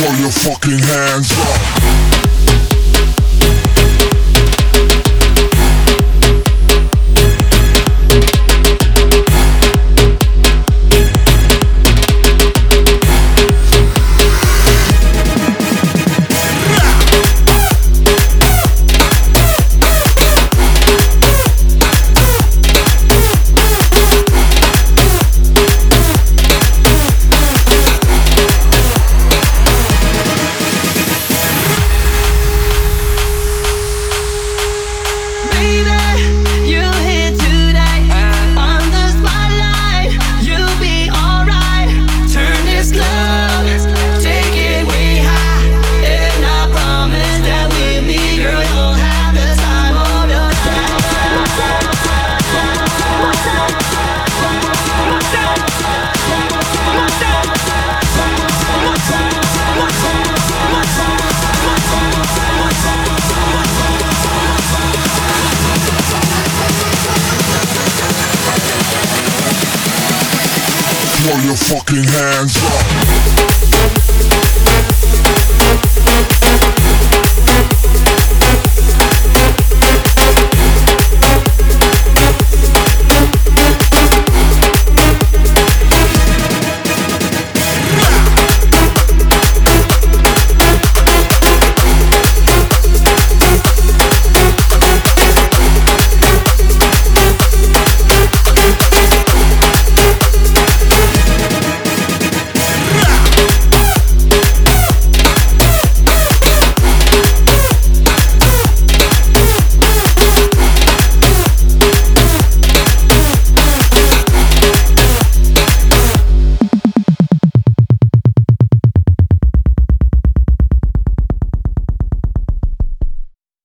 Throw your fucking hands up. Throw your fucking hands up.